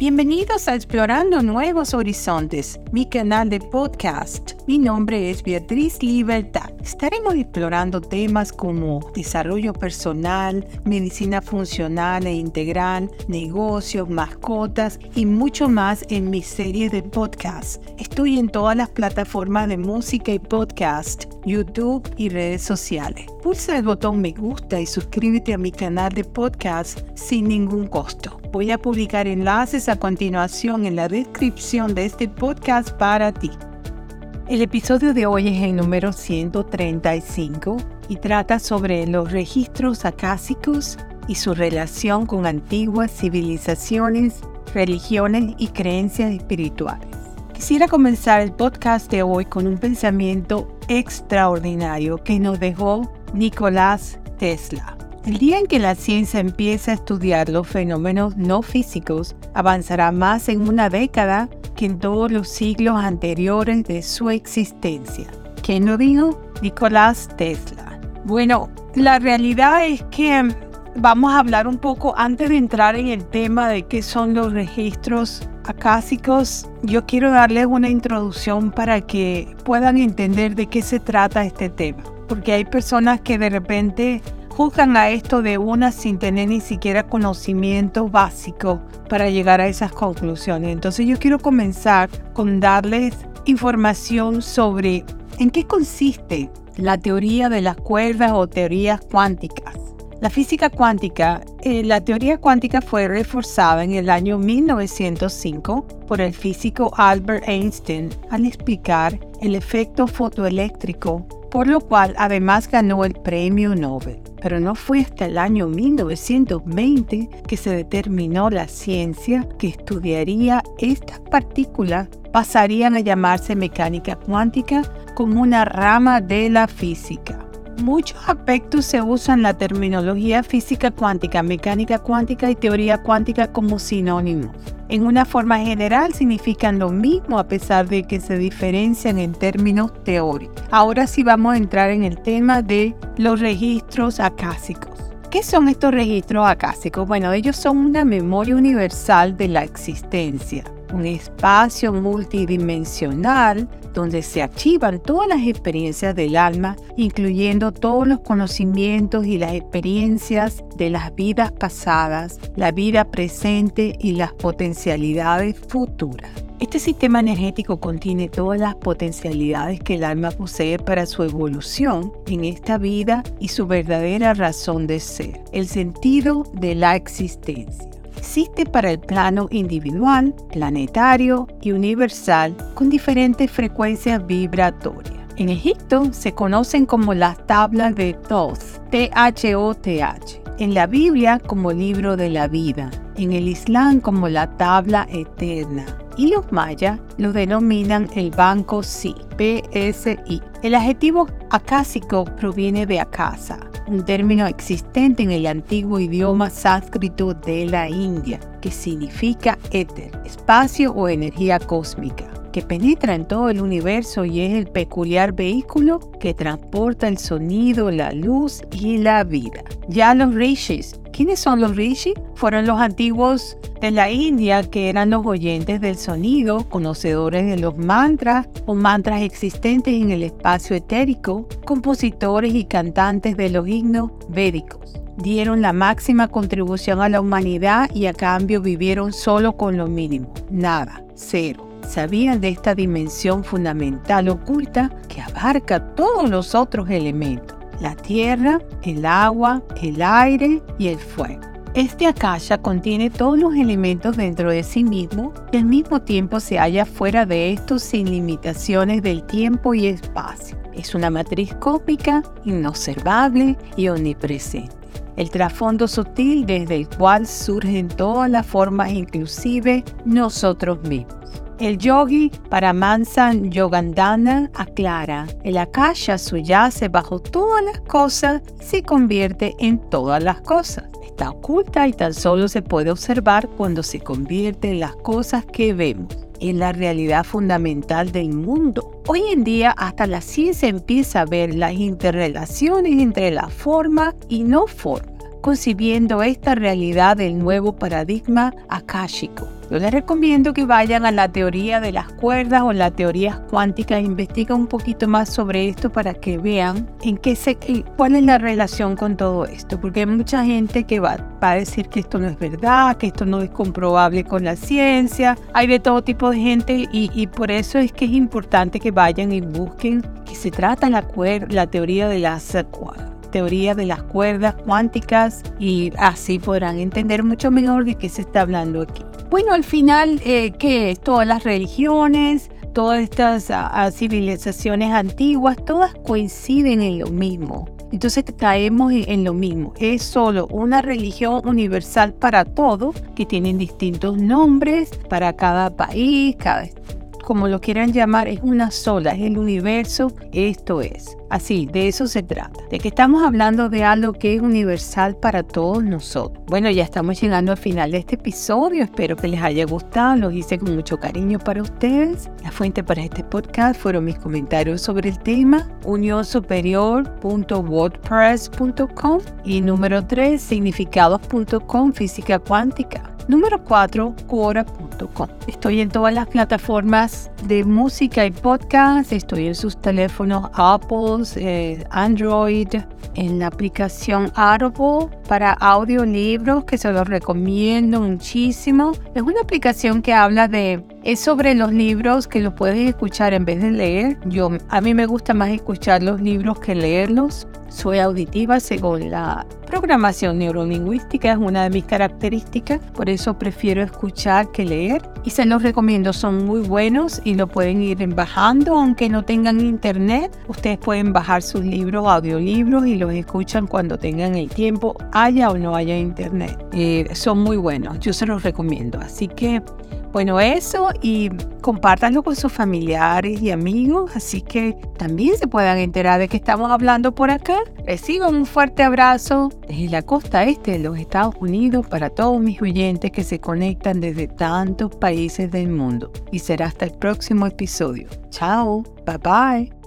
Bienvenidos a Explorando Nuevos Horizontes, mi canal de podcast. Mi nombre es Beatriz Libertad. Estaremos explorando temas como desarrollo personal, medicina funcional e integral, negocios, mascotas y mucho más en mi serie de podcast. Estoy en todas las plataformas de música y podcast, YouTube y redes sociales. Pulsa el botón me gusta y suscríbete a mi canal de podcast sin ningún costo. Voy a publicar enlaces a continuación en la descripción de este podcast para ti. El episodio de hoy es el número 135 y trata sobre los registros acásicos y su relación con antiguas civilizaciones, religiones y creencias espirituales. Quisiera comenzar el podcast de hoy con un pensamiento extraordinario que nos dejó Nicolás Tesla. El día en que la ciencia empiece a estudiar los fenómenos no físicos, avanzará más en una década que en todos los siglos anteriores de su existencia. ¿Quién lo dijo? Nicolás Tesla. Bueno, la realidad es que vamos a hablar un poco antes de entrar en el tema de qué son los registros acásicos. Yo quiero darles una introducción para que puedan entender de qué se trata este tema, porque hay personas que de repente juzgan a esto de una sin tener ni siquiera conocimiento básico para llegar a esas conclusiones. Entonces yo quiero comenzar con darles información sobre en qué consiste la teoría de las cuerdas o teorías cuánticas. La física cuántica, eh, la teoría cuántica fue reforzada en el año 1905 por el físico Albert Einstein al explicar el efecto fotoeléctrico, por lo cual además ganó el premio Nobel pero no fue hasta el año 1920 que se determinó la ciencia que estudiaría estas partículas pasarían a llamarse mecánica cuántica como una rama de la física. Muchos aspectos se usan la terminología física cuántica, mecánica cuántica y teoría cuántica como sinónimos en una forma general significan lo mismo a pesar de que se diferencian en términos teóricos. Ahora sí vamos a entrar en el tema de los registros acásicos. ¿Qué son estos registros acásicos? Bueno, ellos son una memoria universal de la existencia, un espacio multidimensional donde se archivan todas las experiencias del alma, incluyendo todos los conocimientos y las experiencias de las vidas pasadas, la vida presente y las potencialidades futuras. Este sistema energético contiene todas las potencialidades que el alma posee para su evolución en esta vida y su verdadera razón de ser, el sentido de la existencia existe para el plano individual, planetario y universal con diferentes frecuencias vibratorias. En Egipto se conocen como las tablas de Thoth, T-H-O-T-H. En la Biblia como libro de la vida. En el Islam como la tabla eterna. Y los mayas lo denominan el banco Si, PSI. El adjetivo acásico proviene de acasa, un término existente en el antiguo idioma sánscrito de la India, que significa éter, espacio o energía cósmica, que penetra en todo el universo y es el peculiar vehículo que transporta el sonido, la luz y la vida. Ya los rishis ¿Quiénes son los rishi? Fueron los antiguos de la India que eran los oyentes del sonido, conocedores de los mantras o mantras existentes en el espacio etérico, compositores y cantantes de los himnos védicos. Dieron la máxima contribución a la humanidad y a cambio vivieron solo con lo mínimo, nada, cero sabían de esta dimensión fundamental oculta que abarca todos los otros elementos la tierra, el agua, el aire y el fuego. Este akasha contiene todos los elementos dentro de sí mismo y al mismo tiempo se halla fuera de estos sin limitaciones del tiempo y espacio. Es una matriz cósmica, inobservable y omnipresente. El trasfondo sutil desde el cual surgen todas las formas, inclusive nosotros mismos. El yogi Paramansan Yogandana aclara, el akasha subyace bajo todas las cosas y se convierte en todas las cosas. Está oculta y tan solo se puede observar cuando se convierte en las cosas que vemos en la realidad fundamental del mundo. Hoy en día hasta la ciencia empieza a ver las interrelaciones entre la forma y no forma, concibiendo esta realidad del nuevo paradigma akáshico Yo les recomiendo que vayan a la teoría de las cuerdas o la teoría cuántica e investiguen un poquito más sobre esto para que vean en qué se, cuál es la relación con todo esto. Porque hay mucha gente que va, va a decir que esto no es verdad, que esto no es comprobable con la ciencia. Hay de todo tipo de gente y, y por eso es que es importante que vayan y busquen que se trata la, la teoría de las teoría de las cuerdas cuánticas y así podrán entender mucho mejor de qué se está hablando aquí. Bueno, al final, eh, ¿qué es? Todas las religiones, todas estas ah, ah, civilizaciones antiguas, todas coinciden en lo mismo. Entonces caemos en lo mismo. Es solo una religión universal para todos, que tienen distintos nombres para cada país, cada como lo quieran llamar, es una sola, es el universo, esto es. Así, de eso se trata, de que estamos hablando de algo que es universal para todos nosotros. Bueno, ya estamos llegando al final de este episodio, espero que les haya gustado, lo hice con mucho cariño para ustedes. La fuente para este podcast fueron mis comentarios sobre el tema, unionsuperior.wordpress.com y número 3, significados.com, física cuántica. Número 4, Quora.com. Estoy en todas las plataformas de música y podcast. Estoy en sus teléfonos Apple, eh, Android, en la aplicación Audible para audiolibros que se los recomiendo muchísimo. Es una aplicación que habla de es sobre los libros que los puedes escuchar en vez de leer. Yo a mí me gusta más escuchar los libros que leerlos. Soy auditiva según la programación neurolingüística, es una de mis características, por eso prefiero escuchar que leer. Y se los recomiendo, son muy buenos y lo pueden ir bajando, aunque no tengan internet, ustedes pueden bajar sus libros, audiolibros y los escuchan cuando tengan el tiempo, haya o no haya internet. Eh, son muy buenos, yo se los recomiendo, así que bueno, eso y compártanlo con sus familiares y amigos, así que también se puedan enterar de que estamos hablando por acá. Reciban un fuerte abrazo desde la costa este de los Estados Unidos para todos mis oyentes que se conectan desde tantos países del mundo. Y será hasta el próximo episodio. Chao, bye bye.